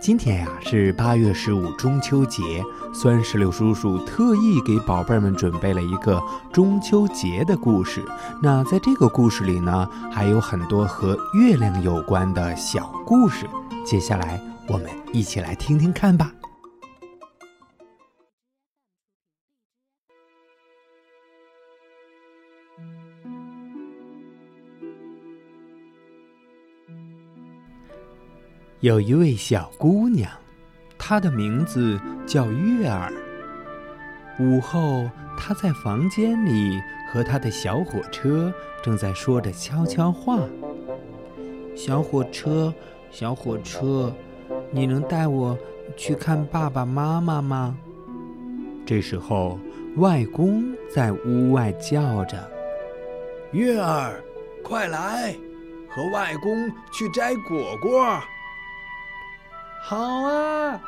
今天呀是八月十五中秋节，酸石榴叔叔特意给宝贝们准备了一个中秋节的故事。那在这个故事里呢，还有很多和月亮有关的小故事。接下来我们一起来听听看吧。有一位小姑娘，她的名字叫月儿。午后，她在房间里和她的小火车正在说着悄悄话。小火车，小火车，你能带我去看爸爸妈妈吗？这时候，外公在屋外叫着：“月儿，快来，和外公去摘果果。”好啊！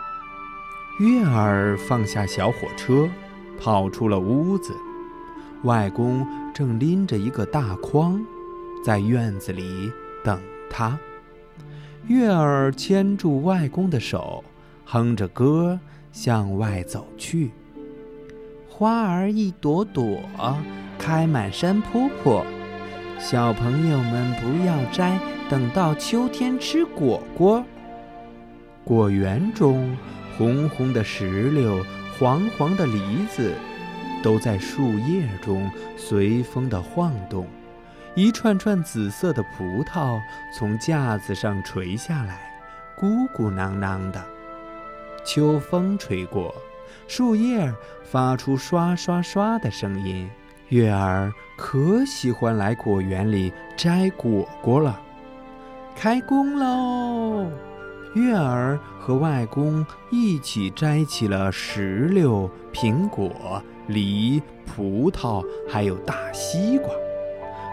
月儿放下小火车，跑出了屋子。外公正拎着一个大筐，在院子里等他。月儿牵住外公的手，哼着歌向外走去。花儿一朵朵，开满山坡坡。小朋友们不要摘，等到秋天吃果果。果园中，红红的石榴，黄黄的梨子，都在树叶中随风的晃动。一串串紫色的葡萄从架子上垂下来，鼓鼓囊囊的。秋风吹过，树叶发出刷刷刷的声音。月儿可喜欢来果园里摘果果了。开工喽！月儿和外公一起摘起了石榴、苹果、梨、葡萄，还有大西瓜，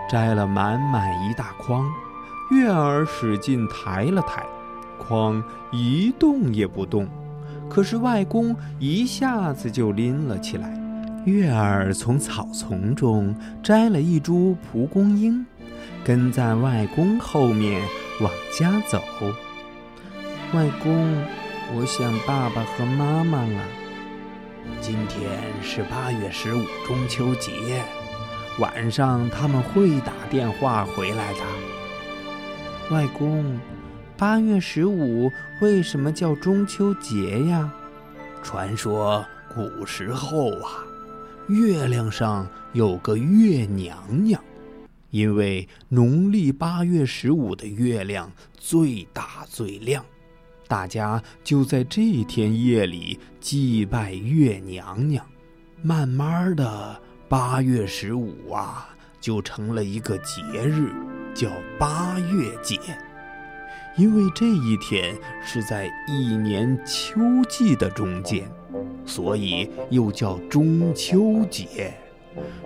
摘了满满一大筐。月儿使劲抬了抬，筐一动也不动。可是外公一下子就拎了起来。月儿从草丛中摘了一株蒲公英，跟在外公后面往家走。外公，我想爸爸和妈妈了。今天是八月十五中秋节，晚上他们会打电话回来的。外公，八月十五为什么叫中秋节呀？传说古时候啊，月亮上有个月娘娘，因为农历八月十五的月亮最大最亮。大家就在这天夜里祭拜月娘娘，慢慢的，八月十五啊，就成了一个节日，叫八月节。因为这一天是在一年秋季的中间，所以又叫中秋节。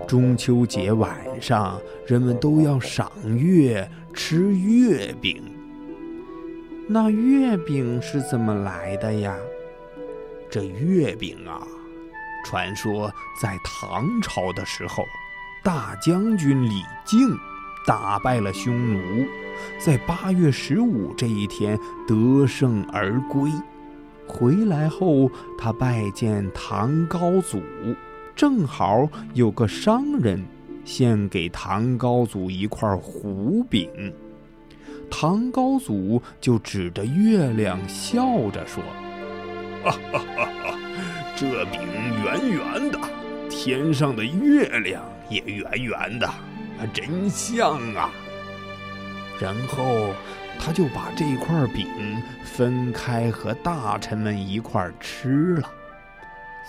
中秋节晚上，人们都要赏月、吃月饼。那月饼是怎么来的呀？这月饼啊，传说在唐朝的时候，大将军李靖打败了匈奴，在八月十五这一天得胜而归。回来后，他拜见唐高祖，正好有个商人献给唐高祖一块胡饼。唐高祖就指着月亮笑着说：“哈哈哈哈这饼圆圆的，天上的月亮也圆圆的，真像啊！”然后他就把这块饼分开和大臣们一块吃了。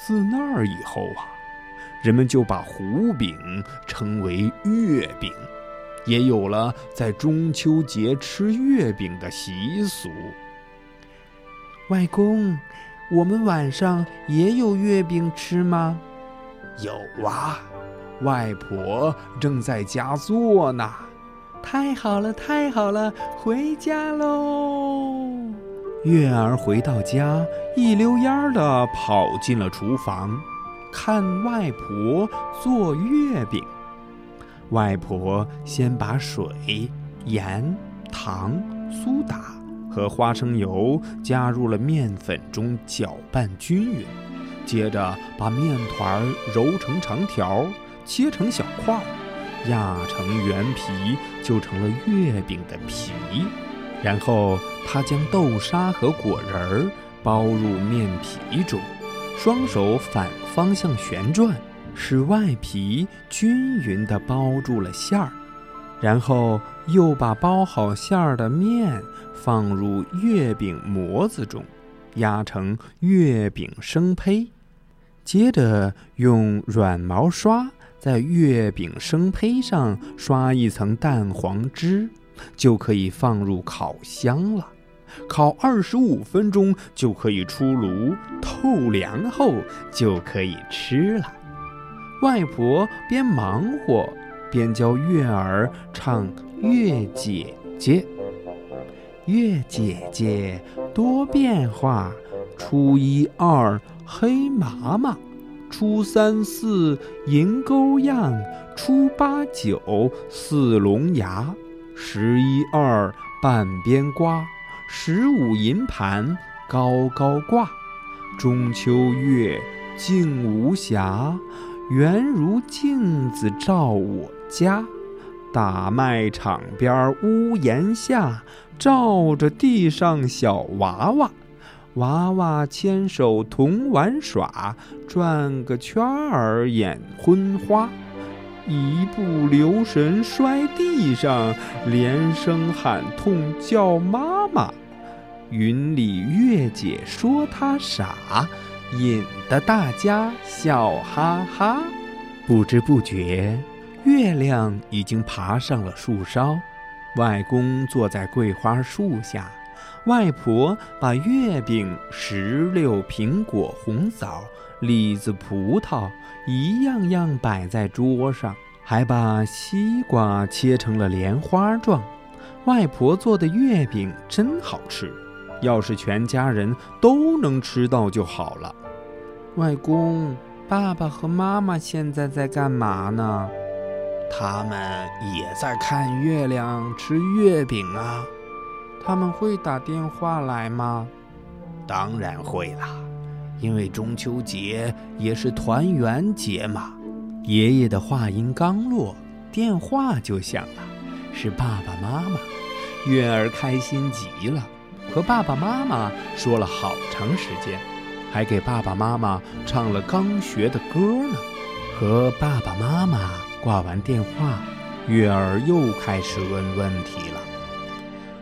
自那儿以后啊，人们就把胡饼称为月饼。也有了在中秋节吃月饼的习俗。外公，我们晚上也有月饼吃吗？有啊，外婆正在家做呢。太好了，太好了，回家喽！月儿回到家，一溜烟儿的跑进了厨房，看外婆做月饼。外婆先把水、盐、糖、苏打和花生油加入了面粉中，搅拌均匀。接着把面团揉成长条，切成小块，压成圆皮，就成了月饼的皮。然后她将豆沙和果仁包入面皮中，双手反方向旋转，使外皮均匀地包住了馅儿。然后又把包好馅儿的面放入月饼模子中，压成月饼生胚。接着用软毛刷在月饼生胚上刷一层蛋黄汁，就可以放入烤箱了。烤二十五分钟就可以出炉，透凉后就可以吃了。外婆边忙活边教月儿唱《月姐姐》：“月姐姐多变化，初一二。”黑麻麻，初三四银钩样，初八九似龙牙，十一二半边瓜，十五银盘高高挂。中秋月静无暇，圆如镜子照我家。大卖场边屋檐下，照着地上小娃娃。娃娃牵手同玩耍，转个圈儿眼昏花，一不留神摔地上，连声喊痛叫妈妈。云里月姐说他傻，引得大家笑哈哈。不知不觉，月亮已经爬上了树梢，外公坐在桂花树下。外婆把月饼、石榴、苹果、红枣、李子、葡萄一样样摆在桌上，还把西瓜切成了莲花状。外婆做的月饼真好吃，要是全家人都能吃到就好了。外公、爸爸和妈妈现在在干嘛呢？他们也在看月亮、吃月饼啊。他们会打电话来吗？当然会啦，因为中秋节也是团圆节嘛。爷爷的话音刚落，电话就响了，是爸爸妈妈。月儿开心极了，和爸爸妈妈说了好长时间，还给爸爸妈妈唱了刚学的歌呢。和爸爸妈妈挂完电话，月儿又开始问问题了。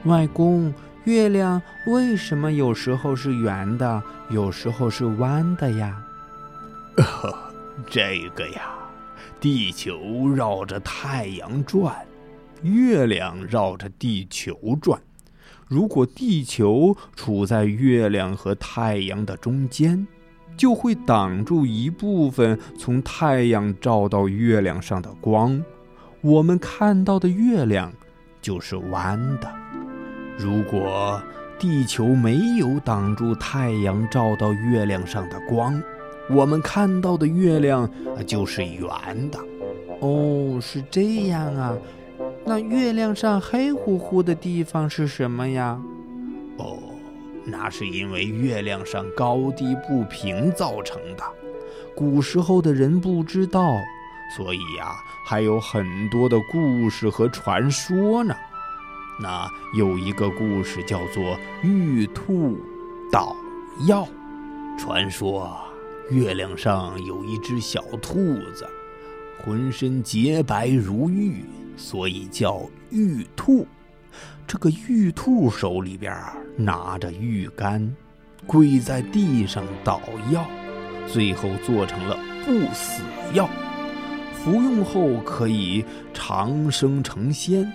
外公，月亮为什么有时候是圆的，有时候是弯的呀？这个呀，地球绕着太阳转，月亮绕着地球转。如果地球处在月亮和太阳的中间，就会挡住一部分从太阳照到月亮上的光，我们看到的月亮就是弯的。如果地球没有挡住太阳照到月亮上的光，我们看到的月亮就是圆的。哦，是这样啊。那月亮上黑乎乎的地方是什么呀？哦，那是因为月亮上高低不平造成的。古时候的人不知道，所以呀，还有很多的故事和传说呢。那有一个故事叫做“玉兔捣药”。传说月亮上有一只小兔子，浑身洁白如玉，所以叫玉兔。这个玉兔手里边拿着玉竿，跪在地上捣药，最后做成了不死药，服用后可以长生成仙。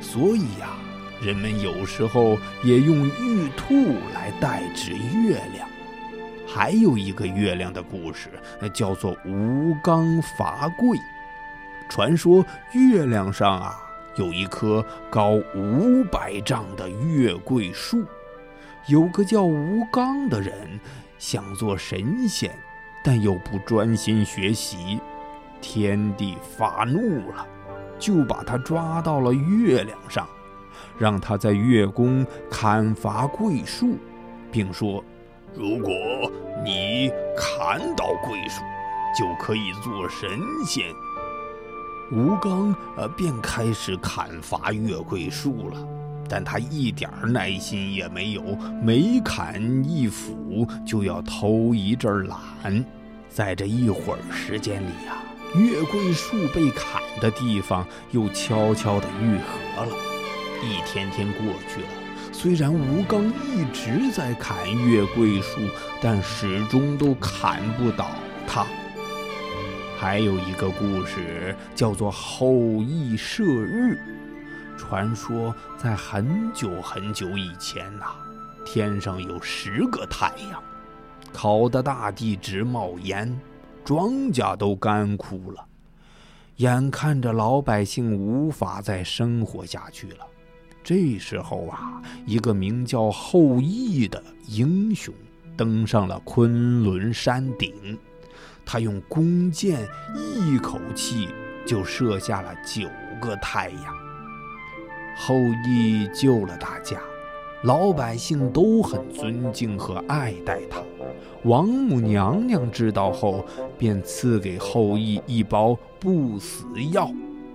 所以呀。人们有时候也用玉兔来代指月亮。还有一个月亮的故事，那叫做吴刚伐桂。传说月亮上啊有一棵高五百丈的月桂树，有个叫吴刚的人想做神仙，但又不专心学习，天帝发怒了，就把他抓到了月亮上，让他在月宫砍伐桂树，并说：“如果你砍倒桂树，就可以做神仙。”吴刚呃便开始砍伐月桂树了，但他一点耐心也没有，每砍一斧就要偷一阵懒。在这一会儿时间里呀，月桂树被砍的地方又悄悄地愈合了。一天天过去了，虽然吴刚一直在砍月桂树，但始终都砍不倒它。还有一个故事叫做后羿射日。传说在很久很久以前呐，天上有十个太阳，烤得大地直冒烟，庄稼都干枯了，眼看着老百姓无法再生活下去了。这时候啊，一个名叫后羿的英雄登上了昆仑山顶。他用弓箭一口气就射下了九个太阳。后羿救了大家，老百姓都很尊敬和爱戴他。王母娘娘知道后，便赐给后羿一包不死药。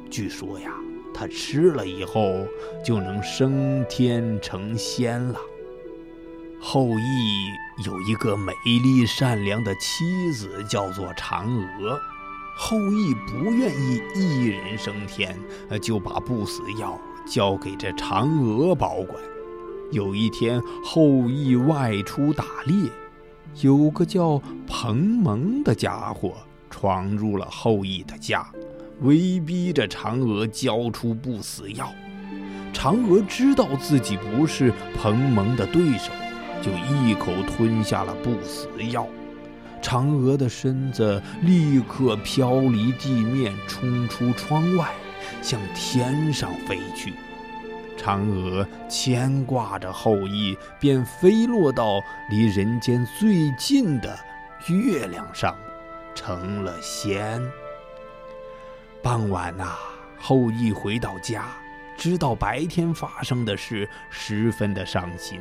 据说呀，他吃了以后就能升天成仙了。后羿有一个美丽善良的妻子，叫做嫦娥。后羿不愿意一人升天，就把不死药交给这嫦娥保管。有一天，后羿外出打猎，有个叫彭蒙的家伙闯入了后羿的家，威逼着嫦娥交出不死药。嫦娥知道自己不是彭蒙的对手。就一口吞下了不死药，嫦娥的身子立刻飘离地面，冲出窗外，向天上飞去。嫦娥牵挂着后羿，便飞落到离人间最近的月亮上，成了仙。傍晚呐，后羿回到家，知道白天发生的事，十分的伤心。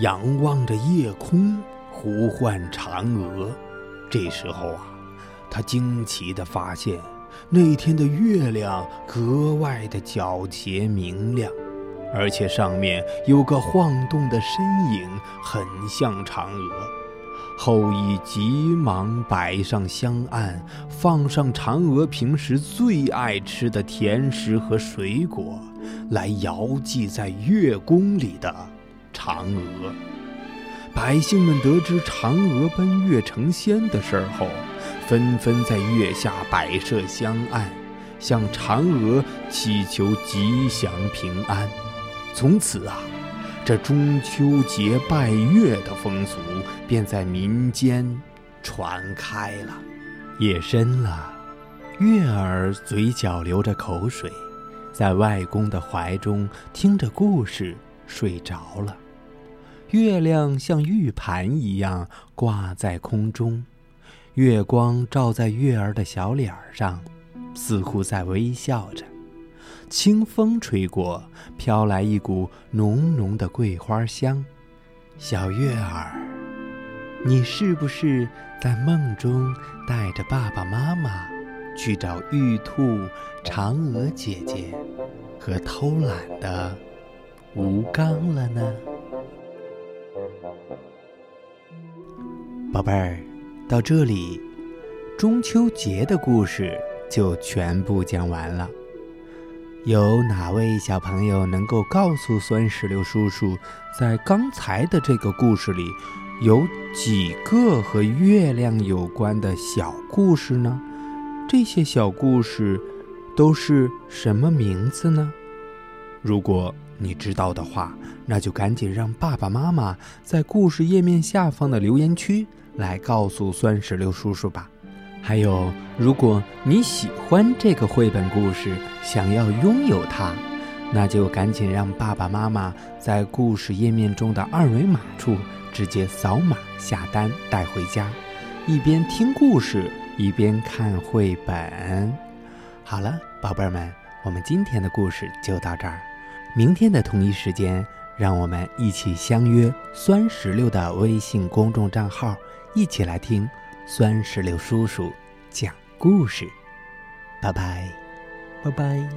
仰望着夜空，呼唤嫦娥。这时候啊，他惊奇地发现，那天的月亮格外的皎洁明亮，而且上面有个晃动的身影，很像嫦娥。后羿急忙摆上香案，放上嫦娥平时最爱吃的甜食和水果，来遥祭在月宫里的。嫦娥，百姓们得知嫦娥奔月成仙的事儿后，纷纷在月下摆设香案，向嫦娥祈求吉祥平安。从此啊，这中秋节拜月的风俗便在民间传开了。夜深了，月儿嘴角流着口水，在外公的怀中听着故事睡着了。月亮像玉盘一样挂在空中，月光照在月儿的小脸上，似乎在微笑着。清风吹过，飘来一股浓浓的桂花香。小月儿，你是不是在梦中带着爸爸妈妈去找玉兔、嫦娥姐姐和偷懒的吴刚了呢？宝贝儿，到这里，中秋节的故事就全部讲完了。有哪位小朋友能够告诉酸石榴叔叔，在刚才的这个故事里，有几个和月亮有关的小故事呢？这些小故事都是什么名字呢？如果你知道的话，那就赶紧让爸爸妈妈在故事页面下方的留言区。来告诉酸石榴叔叔吧。还有，如果你喜欢这个绘本故事，想要拥有它，那就赶紧让爸爸妈妈在故事页面中的二维码处直接扫码下单带回家，一边听故事一边看绘本。好了，宝贝儿们，我们今天的故事就到这儿。明天的同一时间，让我们一起相约酸石榴的微信公众账号，一起来听酸石榴叔叔讲故事。拜拜，拜拜。